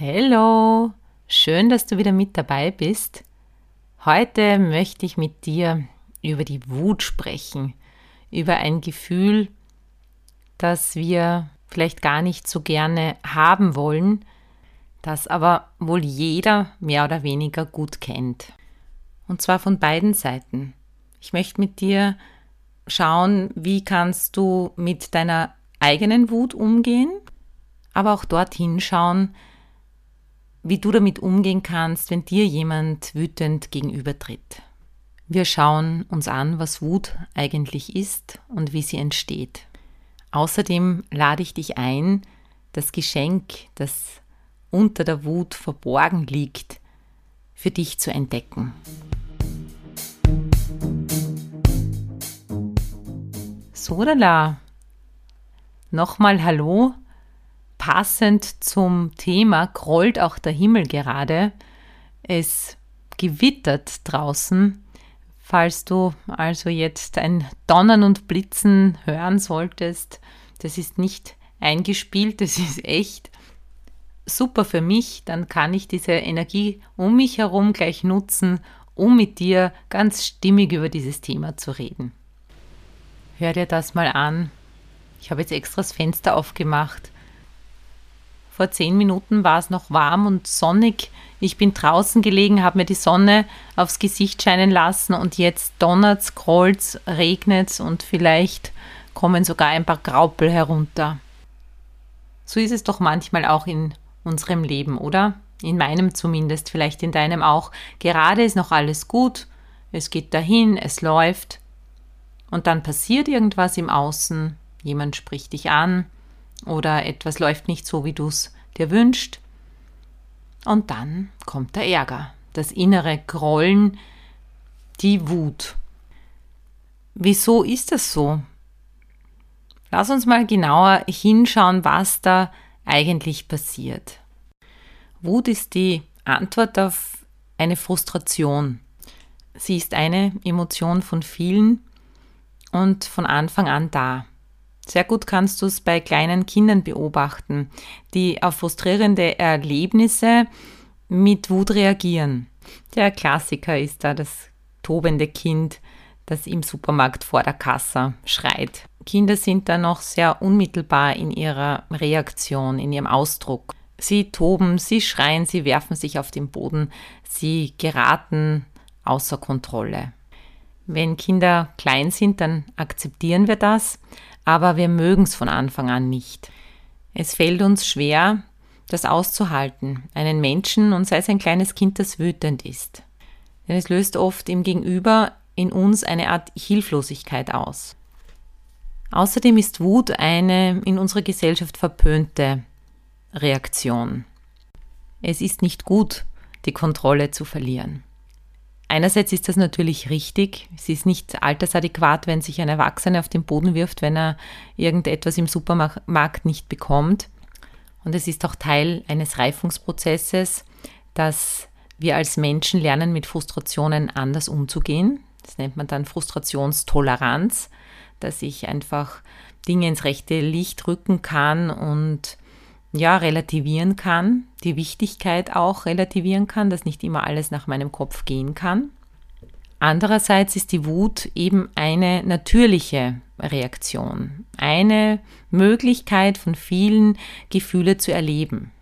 Hallo, schön, dass du wieder mit dabei bist. Heute möchte ich mit dir über die Wut sprechen, über ein Gefühl, das wir vielleicht gar nicht so gerne haben wollen, das aber wohl jeder mehr oder weniger gut kennt. Und zwar von beiden Seiten. Ich möchte mit dir schauen, wie kannst du mit deiner eigenen Wut umgehen, aber auch dorthin schauen, wie du damit umgehen kannst, wenn dir jemand wütend gegenübertritt. Wir schauen uns an, was Wut eigentlich ist und wie sie entsteht. Außerdem lade ich dich ein, das Geschenk, das unter der Wut verborgen liegt, für dich zu entdecken. So, da. Nochmal Hallo passend zum Thema grollt auch der Himmel gerade. Es gewittert draußen. Falls du also jetzt ein Donnern und Blitzen hören solltest, das ist nicht eingespielt, das ist echt super für mich. Dann kann ich diese Energie um mich herum gleich nutzen, um mit dir ganz stimmig über dieses Thema zu reden. Hör dir das mal an. Ich habe jetzt extra das Fenster aufgemacht vor zehn Minuten war es noch warm und sonnig. Ich bin draußen gelegen, habe mir die Sonne aufs Gesicht scheinen lassen und jetzt donnert's, grollt's, regnet's und vielleicht kommen sogar ein paar Graupel herunter. So ist es doch manchmal auch in unserem Leben, oder? In meinem zumindest, vielleicht in deinem auch. Gerade ist noch alles gut, es geht dahin, es läuft. Und dann passiert irgendwas im Außen, jemand spricht dich an, oder etwas läuft nicht so, wie du es dir wünscht. Und dann kommt der Ärger, das innere Grollen, die Wut. Wieso ist das so? Lass uns mal genauer hinschauen, was da eigentlich passiert. Wut ist die Antwort auf eine Frustration. Sie ist eine Emotion von vielen und von Anfang an da. Sehr gut kannst du es bei kleinen Kindern beobachten, die auf frustrierende Erlebnisse mit Wut reagieren. Der Klassiker ist da das tobende Kind, das im Supermarkt vor der Kasse schreit. Kinder sind da noch sehr unmittelbar in ihrer Reaktion, in ihrem Ausdruck. Sie toben, sie schreien, sie werfen sich auf den Boden, sie geraten außer Kontrolle. Wenn Kinder klein sind, dann akzeptieren wir das, aber wir mögen es von Anfang an nicht. Es fällt uns schwer, das auszuhalten, einen Menschen und sei es ein kleines Kind, das wütend ist. Denn es löst oft im Gegenüber in uns eine Art Hilflosigkeit aus. Außerdem ist Wut eine in unserer Gesellschaft verpönte Reaktion. Es ist nicht gut, die Kontrolle zu verlieren. Einerseits ist das natürlich richtig. Es ist nicht altersadäquat, wenn sich ein Erwachsener auf den Boden wirft, wenn er irgendetwas im Supermarkt nicht bekommt. Und es ist auch Teil eines Reifungsprozesses, dass wir als Menschen lernen, mit Frustrationen anders umzugehen. Das nennt man dann Frustrationstoleranz, dass ich einfach Dinge ins rechte Licht rücken kann und ja, relativieren kann, die Wichtigkeit auch relativieren kann, dass nicht immer alles nach meinem Kopf gehen kann. Andererseits ist die Wut eben eine natürliche Reaktion, eine Möglichkeit von vielen Gefühle zu erleben.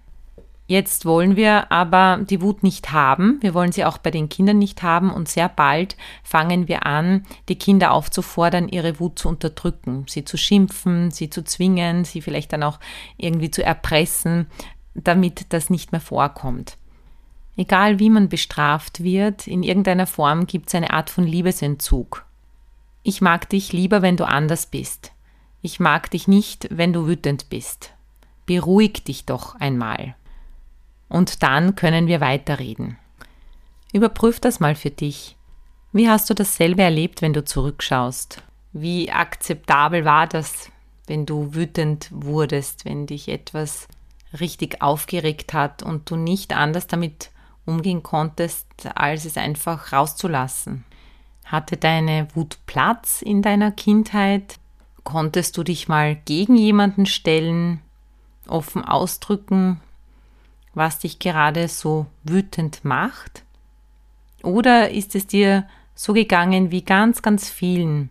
Jetzt wollen wir aber die Wut nicht haben. Wir wollen sie auch bei den Kindern nicht haben und sehr bald fangen wir an, die Kinder aufzufordern, ihre Wut zu unterdrücken, sie zu schimpfen, sie zu zwingen, sie vielleicht dann auch irgendwie zu erpressen, damit das nicht mehr vorkommt. Egal wie man bestraft wird, in irgendeiner Form gibt es eine Art von Liebesentzug. Ich mag dich lieber, wenn du anders bist. Ich mag dich nicht, wenn du wütend bist. Beruhig dich doch einmal. Und dann können wir weiterreden. Überprüf das mal für dich. Wie hast du dasselbe erlebt, wenn du zurückschaust? Wie akzeptabel war das, wenn du wütend wurdest, wenn dich etwas richtig aufgeregt hat und du nicht anders damit umgehen konntest, als es einfach rauszulassen? Hatte deine Wut Platz in deiner Kindheit? Konntest du dich mal gegen jemanden stellen, offen ausdrücken, was dich gerade so wütend macht? Oder ist es dir so gegangen wie ganz, ganz vielen,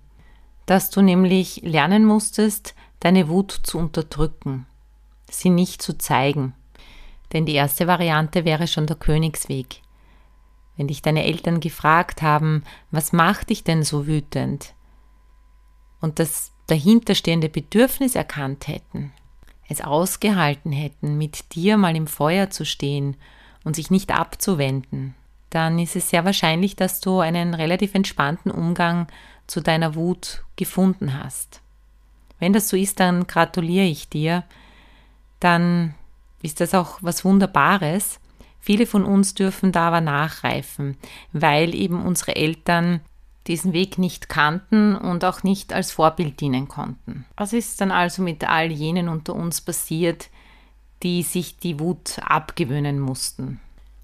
dass du nämlich lernen musstest, deine Wut zu unterdrücken, sie nicht zu zeigen? Denn die erste Variante wäre schon der Königsweg. Wenn dich deine Eltern gefragt haben, was macht dich denn so wütend? Und das dahinterstehende Bedürfnis erkannt hätten, es ausgehalten hätten, mit dir mal im Feuer zu stehen und sich nicht abzuwenden, dann ist es sehr wahrscheinlich, dass du einen relativ entspannten Umgang zu deiner Wut gefunden hast. Wenn das so ist, dann gratuliere ich dir. Dann ist das auch was Wunderbares. Viele von uns dürfen da aber nachreifen, weil eben unsere Eltern diesen Weg nicht kannten und auch nicht als Vorbild dienen konnten. Was ist dann also mit all jenen unter uns passiert, die sich die Wut abgewöhnen mussten?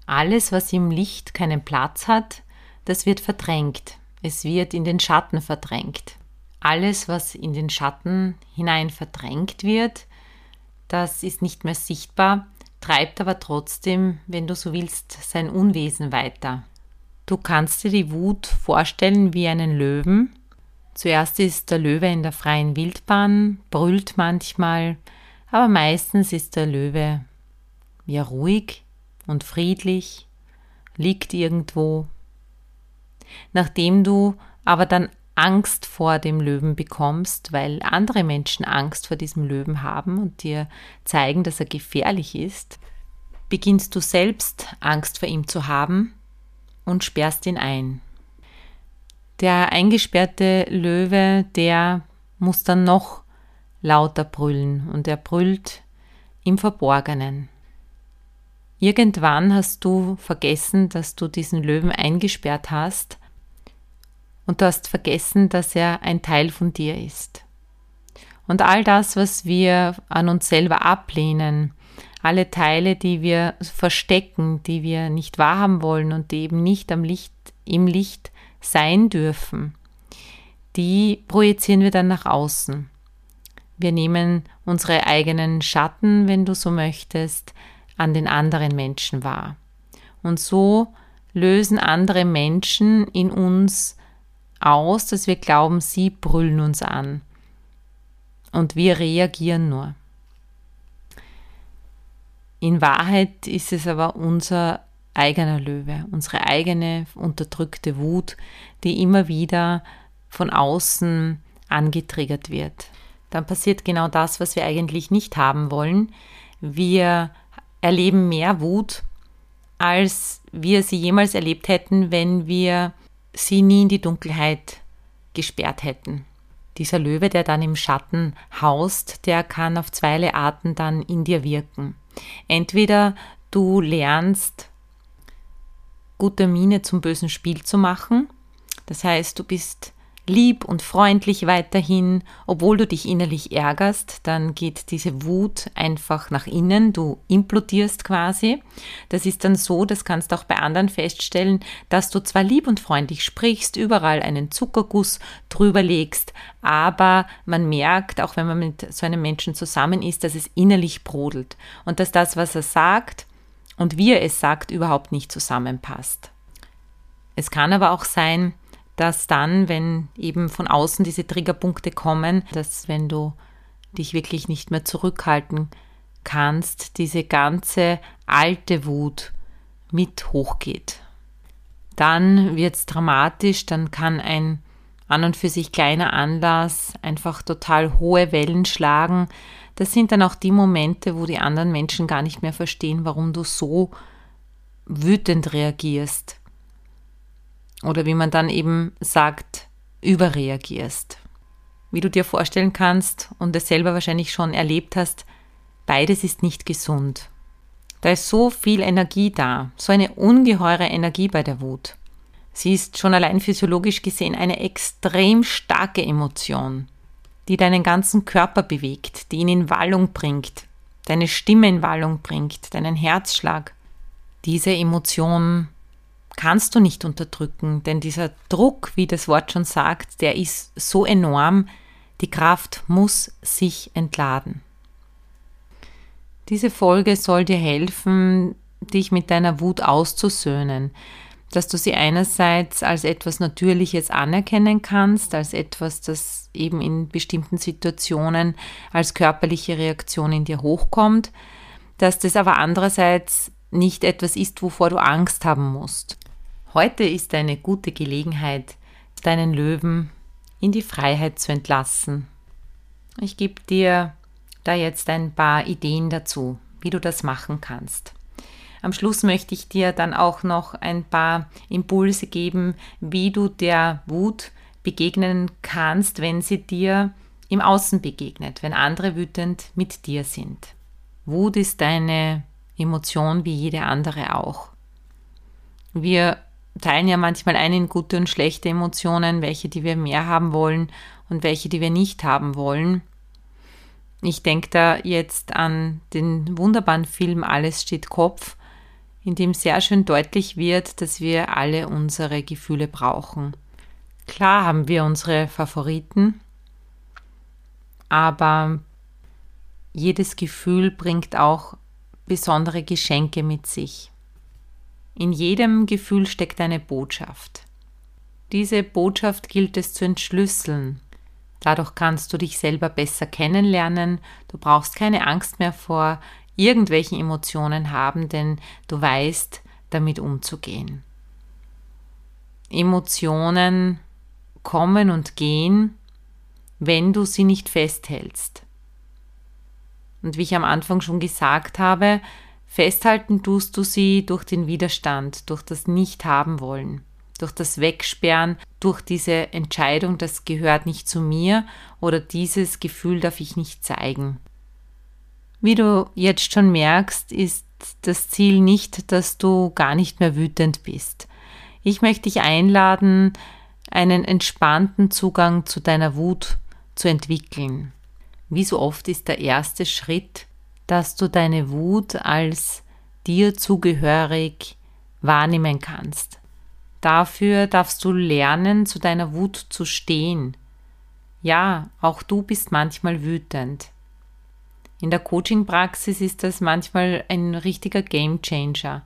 Alles, was im Licht keinen Platz hat, das wird verdrängt. Es wird in den Schatten verdrängt. Alles, was in den Schatten hinein verdrängt wird, das ist nicht mehr sichtbar, treibt aber trotzdem, wenn du so willst, sein Unwesen weiter. Du kannst dir die Wut vorstellen wie einen Löwen. Zuerst ist der Löwe in der freien Wildbahn, brüllt manchmal, aber meistens ist der Löwe ja ruhig und friedlich, liegt irgendwo. Nachdem du aber dann Angst vor dem Löwen bekommst, weil andere Menschen Angst vor diesem Löwen haben und dir zeigen, dass er gefährlich ist, beginnst du selbst Angst vor ihm zu haben und sperrst ihn ein. Der eingesperrte Löwe, der muss dann noch lauter brüllen und er brüllt im Verborgenen. Irgendwann hast du vergessen, dass du diesen Löwen eingesperrt hast und du hast vergessen, dass er ein Teil von dir ist. Und all das, was wir an uns selber ablehnen, alle Teile, die wir verstecken, die wir nicht wahrhaben wollen und die eben nicht am Licht, im Licht sein dürfen, die projizieren wir dann nach außen. Wir nehmen unsere eigenen Schatten, wenn du so möchtest, an den anderen Menschen wahr. Und so lösen andere Menschen in uns aus, dass wir glauben, sie brüllen uns an. Und wir reagieren nur. In Wahrheit ist es aber unser eigener Löwe, unsere eigene unterdrückte Wut, die immer wieder von außen angetriggert wird. Dann passiert genau das, was wir eigentlich nicht haben wollen. Wir erleben mehr Wut, als wir sie jemals erlebt hätten, wenn wir sie nie in die Dunkelheit gesperrt hätten. Dieser Löwe, der dann im Schatten haust, der kann auf zweierlei Arten dann in dir wirken. Entweder du lernst, gute Miene zum bösen Spiel zu machen, das heißt, du bist lieb und freundlich weiterhin, obwohl du dich innerlich ärgerst, dann geht diese Wut einfach nach innen, du implodierst quasi. Das ist dann so, das kannst du auch bei anderen feststellen, dass du zwar lieb und freundlich sprichst, überall einen Zuckerguss drüber legst, aber man merkt, auch wenn man mit so einem Menschen zusammen ist, dass es innerlich brodelt und dass das, was er sagt und wie er es sagt, überhaupt nicht zusammenpasst. Es kann aber auch sein, dass dann, wenn eben von außen diese Triggerpunkte kommen, dass wenn du dich wirklich nicht mehr zurückhalten kannst, diese ganze alte Wut mit hochgeht. Dann wird es dramatisch, dann kann ein an und für sich kleiner Anlass einfach total hohe Wellen schlagen. Das sind dann auch die Momente, wo die anderen Menschen gar nicht mehr verstehen, warum du so wütend reagierst oder wie man dann eben sagt, überreagierst. Wie du dir vorstellen kannst und es selber wahrscheinlich schon erlebt hast, beides ist nicht gesund. Da ist so viel Energie da, so eine ungeheure Energie bei der Wut. Sie ist schon allein physiologisch gesehen eine extrem starke Emotion, die deinen ganzen Körper bewegt, die ihn in Wallung bringt, deine Stimme in Wallung bringt, deinen Herzschlag. Diese Emotion kannst du nicht unterdrücken, denn dieser Druck, wie das Wort schon sagt, der ist so enorm, die Kraft muss sich entladen. Diese Folge soll dir helfen, dich mit deiner Wut auszusöhnen, dass du sie einerseits als etwas Natürliches anerkennen kannst, als etwas, das eben in bestimmten Situationen als körperliche Reaktion in dir hochkommt, dass das aber andererseits nicht etwas ist, wovor du Angst haben musst. Heute ist eine gute Gelegenheit, deinen Löwen in die Freiheit zu entlassen. Ich gebe dir da jetzt ein paar Ideen dazu, wie du das machen kannst. Am Schluss möchte ich dir dann auch noch ein paar Impulse geben, wie du der Wut begegnen kannst, wenn sie dir im Außen begegnet, wenn andere wütend mit dir sind. Wut ist eine Emotion wie jede andere auch. Wir teilen ja manchmal ein in gute und schlechte Emotionen, welche, die wir mehr haben wollen und welche, die wir nicht haben wollen. Ich denke da jetzt an den wunderbaren Film Alles steht Kopf, in dem sehr schön deutlich wird, dass wir alle unsere Gefühle brauchen. Klar haben wir unsere Favoriten, aber jedes Gefühl bringt auch besondere Geschenke mit sich. In jedem Gefühl steckt eine Botschaft. Diese Botschaft gilt es zu entschlüsseln Dadurch kannst du dich selber besser kennenlernen. Du brauchst keine Angst mehr vor irgendwelchen Emotionen haben, denn du weißt, damit umzugehen. Emotionen kommen und gehen, wenn du sie nicht festhältst. Und wie ich am Anfang schon gesagt habe, festhalten tust du sie durch den Widerstand, durch das Nicht-Haben wollen durch das Wegsperren, durch diese Entscheidung, das gehört nicht zu mir oder dieses Gefühl darf ich nicht zeigen. Wie du jetzt schon merkst, ist das Ziel nicht, dass du gar nicht mehr wütend bist. Ich möchte dich einladen, einen entspannten Zugang zu deiner Wut zu entwickeln. Wie so oft ist der erste Schritt, dass du deine Wut als dir zugehörig wahrnehmen kannst. Dafür darfst du lernen, zu deiner Wut zu stehen. Ja, auch du bist manchmal wütend. In der Coaching-Praxis ist das manchmal ein richtiger Gamechanger.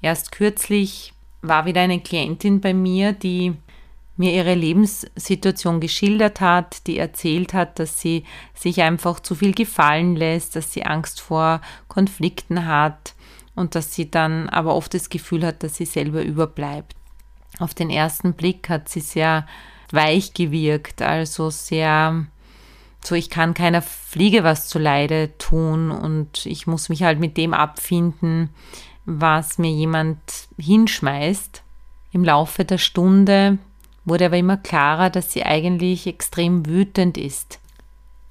Erst kürzlich war wieder eine Klientin bei mir, die mir ihre Lebenssituation geschildert hat, die erzählt hat, dass sie sich einfach zu viel gefallen lässt, dass sie Angst vor Konflikten hat und dass sie dann aber oft das Gefühl hat, dass sie selber überbleibt. Auf den ersten Blick hat sie sehr weich gewirkt, also sehr so, ich kann keiner Fliege was zu Leide tun und ich muss mich halt mit dem abfinden, was mir jemand hinschmeißt. Im Laufe der Stunde wurde aber immer klarer, dass sie eigentlich extrem wütend ist.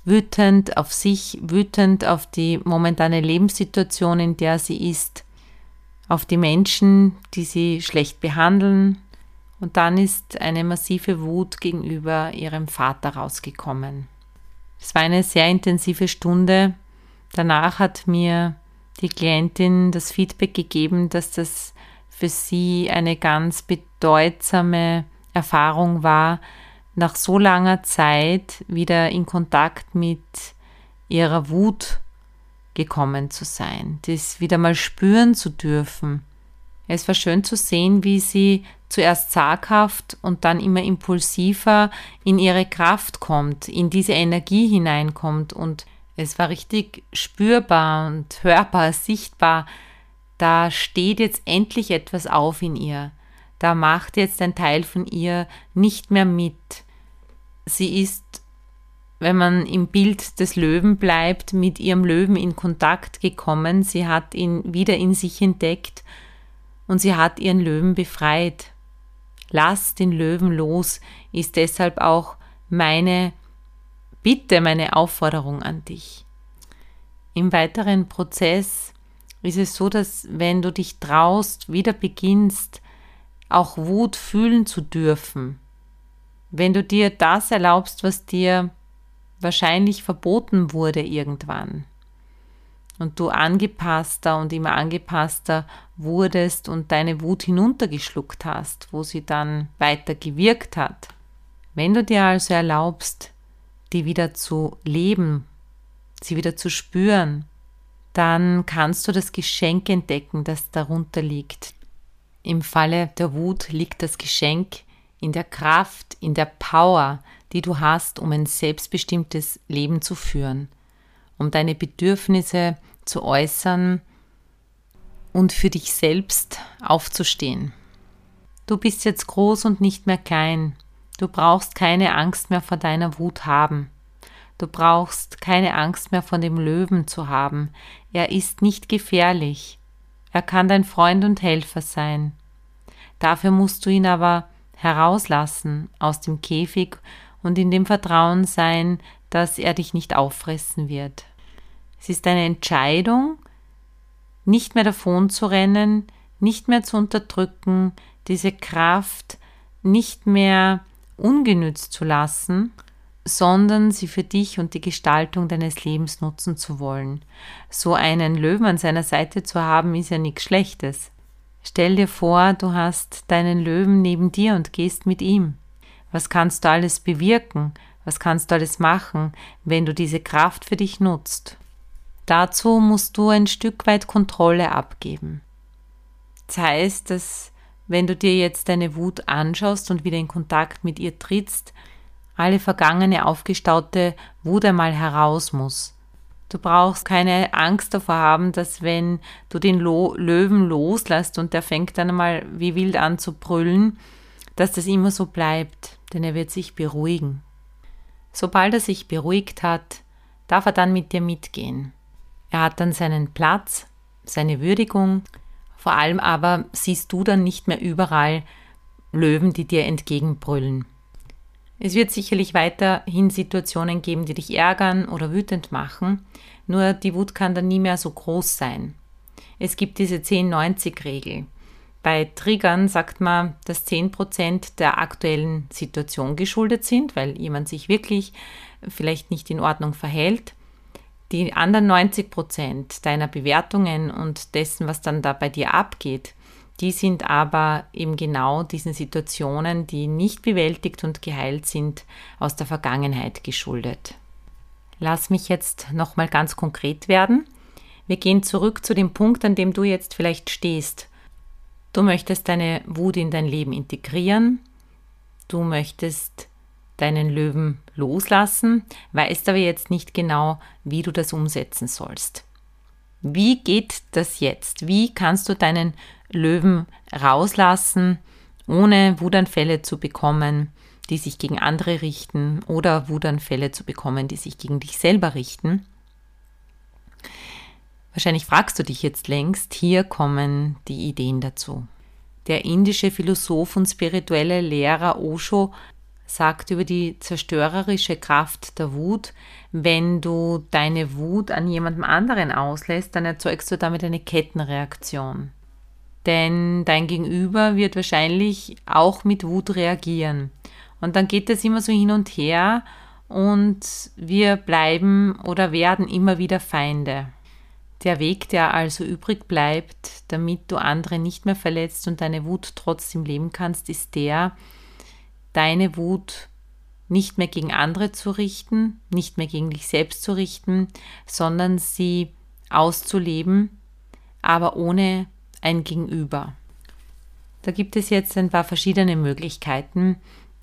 Wütend auf sich, wütend auf die momentane Lebenssituation, in der sie ist, auf die Menschen, die sie schlecht behandeln, und dann ist eine massive Wut gegenüber ihrem Vater rausgekommen. Es war eine sehr intensive Stunde. Danach hat mir die Klientin das Feedback gegeben, dass das für sie eine ganz bedeutsame Erfahrung war, nach so langer Zeit wieder in Kontakt mit ihrer Wut gekommen zu sein, das wieder mal spüren zu dürfen. Es war schön zu sehen, wie sie zuerst zaghaft und dann immer impulsiver in ihre Kraft kommt, in diese Energie hineinkommt und es war richtig spürbar und hörbar, sichtbar, da steht jetzt endlich etwas auf in ihr. Da macht jetzt ein Teil von ihr nicht mehr mit. Sie ist, wenn man im Bild des Löwen bleibt, mit ihrem Löwen in Kontakt gekommen. Sie hat ihn wieder in sich entdeckt und sie hat ihren Löwen befreit. Lass den Löwen los ist deshalb auch meine Bitte, meine Aufforderung an dich. Im weiteren Prozess ist es so, dass wenn du dich traust, wieder beginnst, auch Wut fühlen zu dürfen, wenn du dir das erlaubst, was dir wahrscheinlich verboten wurde irgendwann, und du angepasster und immer angepasster wurdest und deine Wut hinuntergeschluckt hast, wo sie dann weiter gewirkt hat. Wenn du dir also erlaubst, die wieder zu leben, sie wieder zu spüren, dann kannst du das Geschenk entdecken, das darunter liegt. Im Falle der Wut liegt das Geschenk in der Kraft, in der Power, die du hast, um ein selbstbestimmtes Leben zu führen, um deine Bedürfnisse zu äußern und für dich selbst aufzustehen. Du bist jetzt groß und nicht mehr klein. Du brauchst keine Angst mehr vor deiner Wut haben. Du brauchst keine Angst mehr vor dem Löwen zu haben. Er ist nicht gefährlich. Er kann dein Freund und Helfer sein. Dafür musst du ihn aber herauslassen aus dem Käfig und in dem Vertrauen sein, dass er dich nicht auffressen wird. Es ist eine Entscheidung, nicht mehr davon zu rennen, nicht mehr zu unterdrücken, diese Kraft nicht mehr ungenützt zu lassen, sondern sie für dich und die Gestaltung deines Lebens nutzen zu wollen. So einen Löwen an seiner Seite zu haben, ist ja nichts Schlechtes. Stell dir vor, du hast deinen Löwen neben dir und gehst mit ihm. Was kannst du alles bewirken? Was kannst du alles machen, wenn du diese Kraft für dich nutzt? Dazu musst du ein Stück weit Kontrolle abgeben. Das heißt, dass wenn du dir jetzt deine Wut anschaust und wieder in Kontakt mit ihr trittst, alle vergangene aufgestaute Wut einmal heraus muss. Du brauchst keine Angst davor haben, dass wenn du den Lo Löwen loslässt und der fängt dann einmal wie wild an zu brüllen, dass das immer so bleibt, denn er wird sich beruhigen. Sobald er sich beruhigt hat, darf er dann mit dir mitgehen. Er hat dann seinen Platz, seine Würdigung. Vor allem aber siehst du dann nicht mehr überall Löwen, die dir entgegenbrüllen. Es wird sicherlich weiterhin Situationen geben, die dich ärgern oder wütend machen, nur die Wut kann dann nie mehr so groß sein. Es gibt diese 10-90-Regel. Bei Triggern sagt man, dass 10% der aktuellen Situation geschuldet sind, weil jemand sich wirklich vielleicht nicht in Ordnung verhält. Die anderen 90 Prozent deiner Bewertungen und dessen, was dann da bei dir abgeht, die sind aber eben genau diesen Situationen, die nicht bewältigt und geheilt sind, aus der Vergangenheit geschuldet. Lass mich jetzt nochmal ganz konkret werden. Wir gehen zurück zu dem Punkt, an dem du jetzt vielleicht stehst. Du möchtest deine Wut in dein Leben integrieren. Du möchtest deinen Löwen loslassen, weißt aber jetzt nicht genau, wie du das umsetzen sollst. Wie geht das jetzt? Wie kannst du deinen Löwen rauslassen, ohne Wutanfälle zu bekommen, die sich gegen andere richten oder Wutanfälle zu bekommen, die sich gegen dich selber richten? Wahrscheinlich fragst du dich jetzt längst, hier kommen die Ideen dazu. Der indische Philosoph und spirituelle Lehrer Osho sagt über die zerstörerische Kraft der Wut, wenn du deine Wut an jemandem anderen auslässt, dann erzeugst du damit eine Kettenreaktion. Denn dein Gegenüber wird wahrscheinlich auch mit Wut reagieren. Und dann geht es immer so hin und her und wir bleiben oder werden immer wieder Feinde. Der Weg, der also übrig bleibt, damit du andere nicht mehr verletzt und deine Wut trotzdem leben kannst, ist der, deine Wut nicht mehr gegen andere zu richten, nicht mehr gegen dich selbst zu richten, sondern sie auszuleben, aber ohne ein Gegenüber. Da gibt es jetzt ein paar verschiedene Möglichkeiten,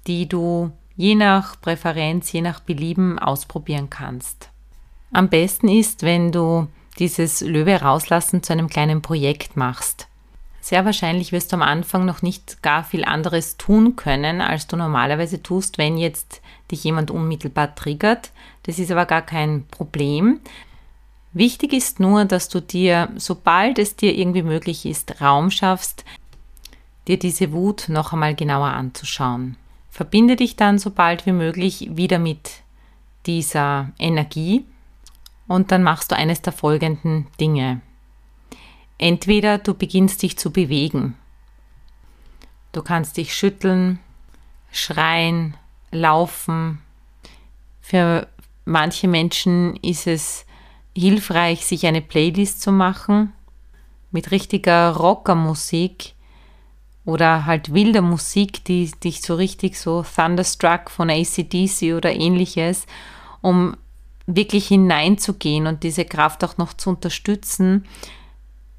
die du je nach Präferenz, je nach Belieben ausprobieren kannst. Am besten ist, wenn du dieses Löwe rauslassen zu einem kleinen Projekt machst. Sehr wahrscheinlich wirst du am Anfang noch nicht gar viel anderes tun können, als du normalerweise tust, wenn jetzt dich jemand unmittelbar triggert. Das ist aber gar kein Problem. Wichtig ist nur, dass du dir, sobald es dir irgendwie möglich ist, Raum schaffst, dir diese Wut noch einmal genauer anzuschauen. Verbinde dich dann so bald wie möglich wieder mit dieser Energie und dann machst du eines der folgenden Dinge. Entweder du beginnst dich zu bewegen. Du kannst dich schütteln, schreien, laufen. Für manche Menschen ist es hilfreich, sich eine Playlist zu machen mit richtiger Rockermusik oder halt wilder Musik, die dich so richtig so Thunderstruck von ACDC oder ähnliches, um wirklich hineinzugehen und diese Kraft auch noch zu unterstützen.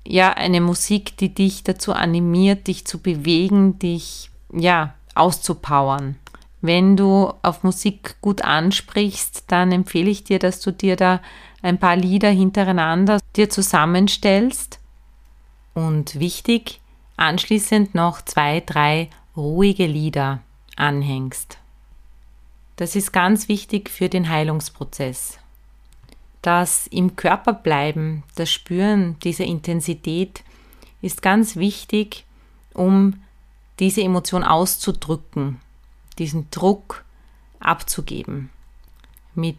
Ja, eine Musik, die dich dazu animiert, dich zu bewegen, dich ja auszupowern. Wenn du auf Musik gut ansprichst, dann empfehle ich dir, dass du dir da ein paar Lieder hintereinander dir zusammenstellst. Und wichtig, anschließend noch zwei, drei ruhige Lieder anhängst. Das ist ganz wichtig für den Heilungsprozess. Das im Körper bleiben, das Spüren dieser Intensität ist ganz wichtig, um diese Emotion auszudrücken, diesen Druck abzugeben. Mit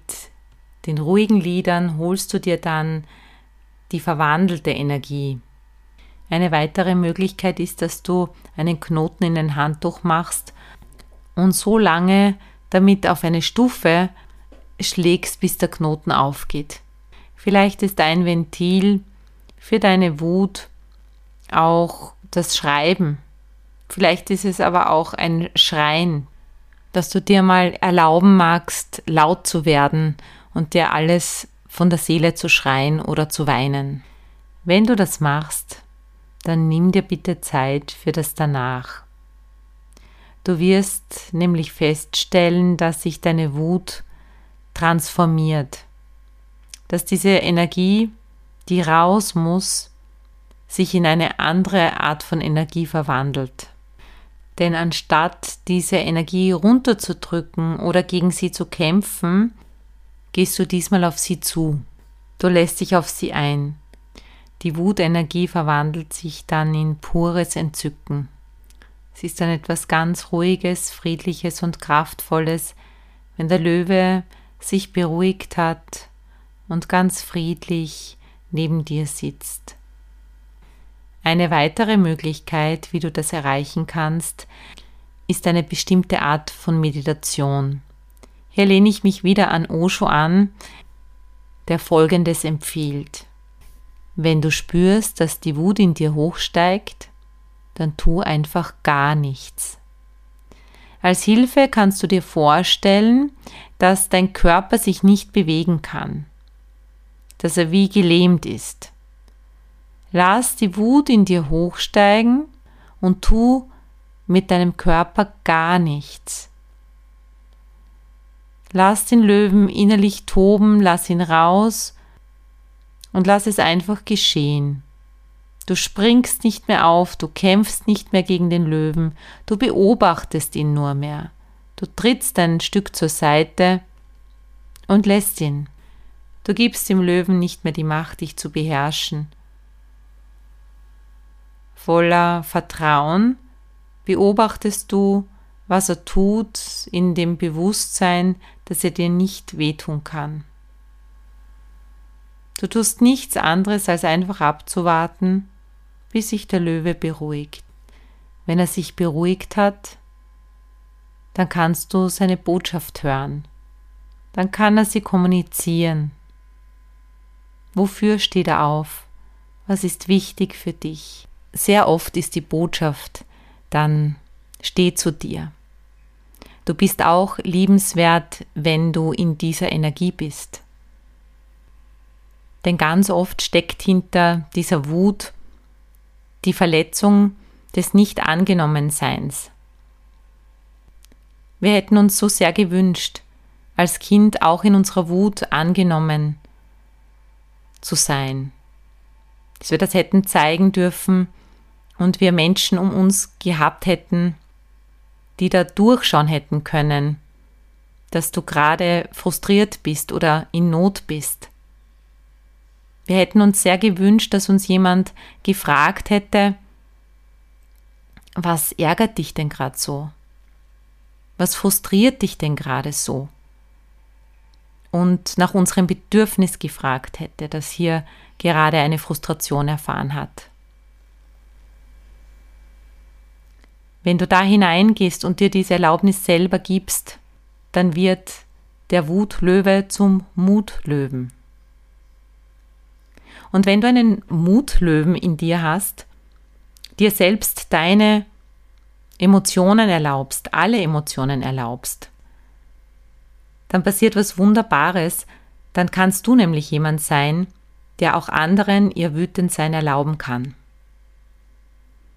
den ruhigen Liedern holst du dir dann die verwandelte Energie. Eine weitere Möglichkeit ist, dass du einen Knoten in ein Handtuch machst und so lange damit auf eine Stufe schlägst, bis der Knoten aufgeht. Vielleicht ist ein Ventil für deine Wut auch das Schreiben. Vielleicht ist es aber auch ein Schreien, dass du dir mal erlauben magst, laut zu werden und dir alles von der Seele zu schreien oder zu weinen. Wenn du das machst, dann nimm dir bitte Zeit für das danach. Du wirst nämlich feststellen, dass sich deine Wut transformiert, dass diese Energie, die raus muss, sich in eine andere Art von Energie verwandelt. Denn anstatt diese Energie runterzudrücken oder gegen sie zu kämpfen, gehst du diesmal auf sie zu. Du lässt dich auf sie ein. Die Wutenergie verwandelt sich dann in pures Entzücken. Es ist dann etwas ganz Ruhiges, Friedliches und Kraftvolles, wenn der Löwe sich beruhigt hat und ganz friedlich neben dir sitzt. Eine weitere Möglichkeit, wie du das erreichen kannst, ist eine bestimmte Art von Meditation. Hier lehne ich mich wieder an Osho an, der Folgendes empfiehlt. Wenn du spürst, dass die Wut in dir hochsteigt, dann tu einfach gar nichts. Als Hilfe kannst du dir vorstellen, dass dein Körper sich nicht bewegen kann, dass er wie gelähmt ist. Lass die Wut in dir hochsteigen und tu mit deinem Körper gar nichts. Lass den Löwen innerlich toben, lass ihn raus und lass es einfach geschehen. Du springst nicht mehr auf, du kämpfst nicht mehr gegen den Löwen, du beobachtest ihn nur mehr. Du trittst ein Stück zur Seite und lässt ihn. Du gibst dem Löwen nicht mehr die Macht, dich zu beherrschen. Voller Vertrauen beobachtest du, was er tut, in dem Bewusstsein, dass er dir nicht wehtun kann. Du tust nichts anderes, als einfach abzuwarten, bis sich der Löwe beruhigt. Wenn er sich beruhigt hat, dann kannst du seine Botschaft hören. Dann kann er sie kommunizieren. Wofür steht er auf? Was ist wichtig für dich? Sehr oft ist die Botschaft dann steh zu dir. Du bist auch liebenswert, wenn du in dieser Energie bist. Denn ganz oft steckt hinter dieser Wut die Verletzung des Nicht-Angenommenseins. Wir hätten uns so sehr gewünscht, als Kind auch in unserer Wut angenommen zu sein. Dass wir das hätten zeigen dürfen und wir Menschen um uns gehabt hätten, die da durchschauen hätten können, dass du gerade frustriert bist oder in Not bist. Wir hätten uns sehr gewünscht, dass uns jemand gefragt hätte, was ärgert dich denn gerade so? Was frustriert dich denn gerade so? und nach unserem Bedürfnis gefragt hätte, das hier gerade eine Frustration erfahren hat. Wenn du da hineingehst und dir diese Erlaubnis selber gibst, dann wird der Wutlöwe zum Mutlöwen. Und wenn du einen Mutlöwen in dir hast, dir selbst deine Emotionen erlaubst, alle Emotionen erlaubst, dann passiert was Wunderbares, dann kannst du nämlich jemand sein, der auch anderen ihr Wütendsein erlauben kann.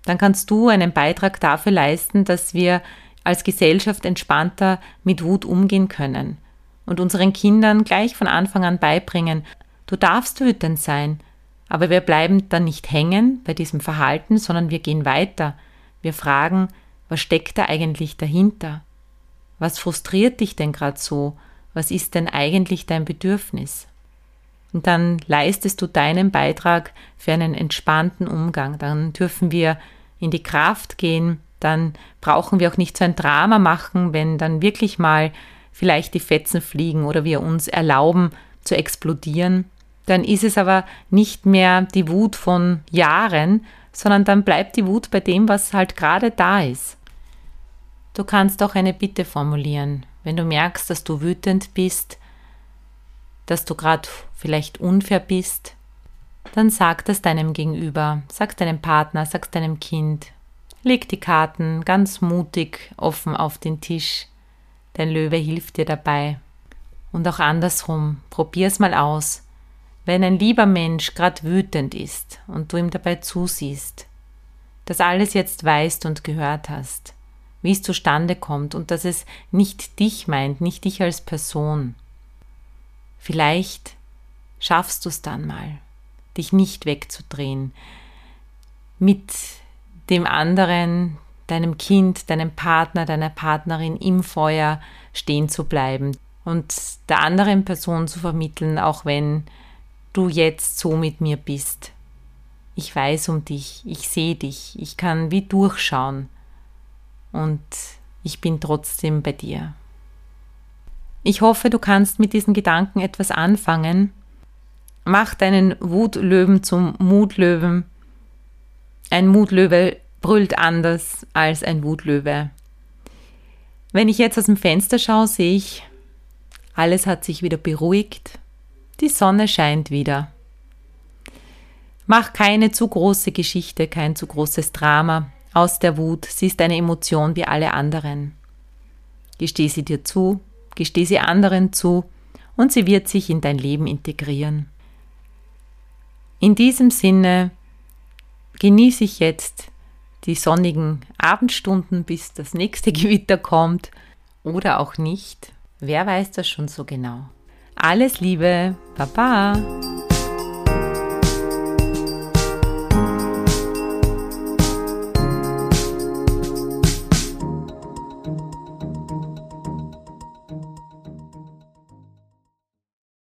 Dann kannst du einen Beitrag dafür leisten, dass wir als Gesellschaft entspannter mit Wut umgehen können und unseren Kindern gleich von Anfang an beibringen, du darfst wütend sein, aber wir bleiben dann nicht hängen bei diesem Verhalten, sondern wir gehen weiter. Wir fragen, was steckt da eigentlich dahinter? Was frustriert dich denn gerade so? Was ist denn eigentlich dein Bedürfnis? Und dann leistest du deinen Beitrag für einen entspannten Umgang. Dann dürfen wir in die Kraft gehen. Dann brauchen wir auch nicht so ein Drama machen, wenn dann wirklich mal vielleicht die Fetzen fliegen oder wir uns erlauben zu explodieren. Dann ist es aber nicht mehr die Wut von Jahren, sondern dann bleibt die Wut bei dem, was halt gerade da ist. Du kannst auch eine Bitte formulieren. Wenn du merkst, dass du wütend bist, dass du gerade vielleicht unfair bist, dann sag das deinem Gegenüber, sag deinem Partner, sag deinem Kind. Leg die Karten ganz mutig offen auf den Tisch. Dein Löwe hilft dir dabei. Und auch andersrum, probier's mal aus. Wenn ein lieber Mensch gerade wütend ist und du ihm dabei zusiehst, dass alles jetzt weißt und gehört hast, wie es zustande kommt und dass es nicht dich meint, nicht dich als Person. Vielleicht schaffst du es dann mal, dich nicht wegzudrehen, mit dem anderen, deinem Kind, deinem Partner, deiner Partnerin im Feuer stehen zu bleiben und der anderen Person zu vermitteln, auch wenn du jetzt so mit mir bist. Ich weiß um dich, ich sehe dich, ich kann wie durchschauen und ich bin trotzdem bei dir. Ich hoffe, du kannst mit diesen Gedanken etwas anfangen. Mach deinen Wutlöwen zum Mutlöwen. Ein Mutlöwe brüllt anders als ein Wutlöwe. Wenn ich jetzt aus dem Fenster schaue, sehe ich, alles hat sich wieder beruhigt. Die Sonne scheint wieder. Mach keine zu große Geschichte, kein zu großes Drama aus der Wut. Sie ist eine Emotion wie alle anderen. Gesteh sie dir zu, gesteh sie anderen zu und sie wird sich in dein Leben integrieren. In diesem Sinne genieße ich jetzt die sonnigen Abendstunden, bis das nächste Gewitter kommt oder auch nicht. Wer weiß das schon so genau? Alles Liebe, Baba!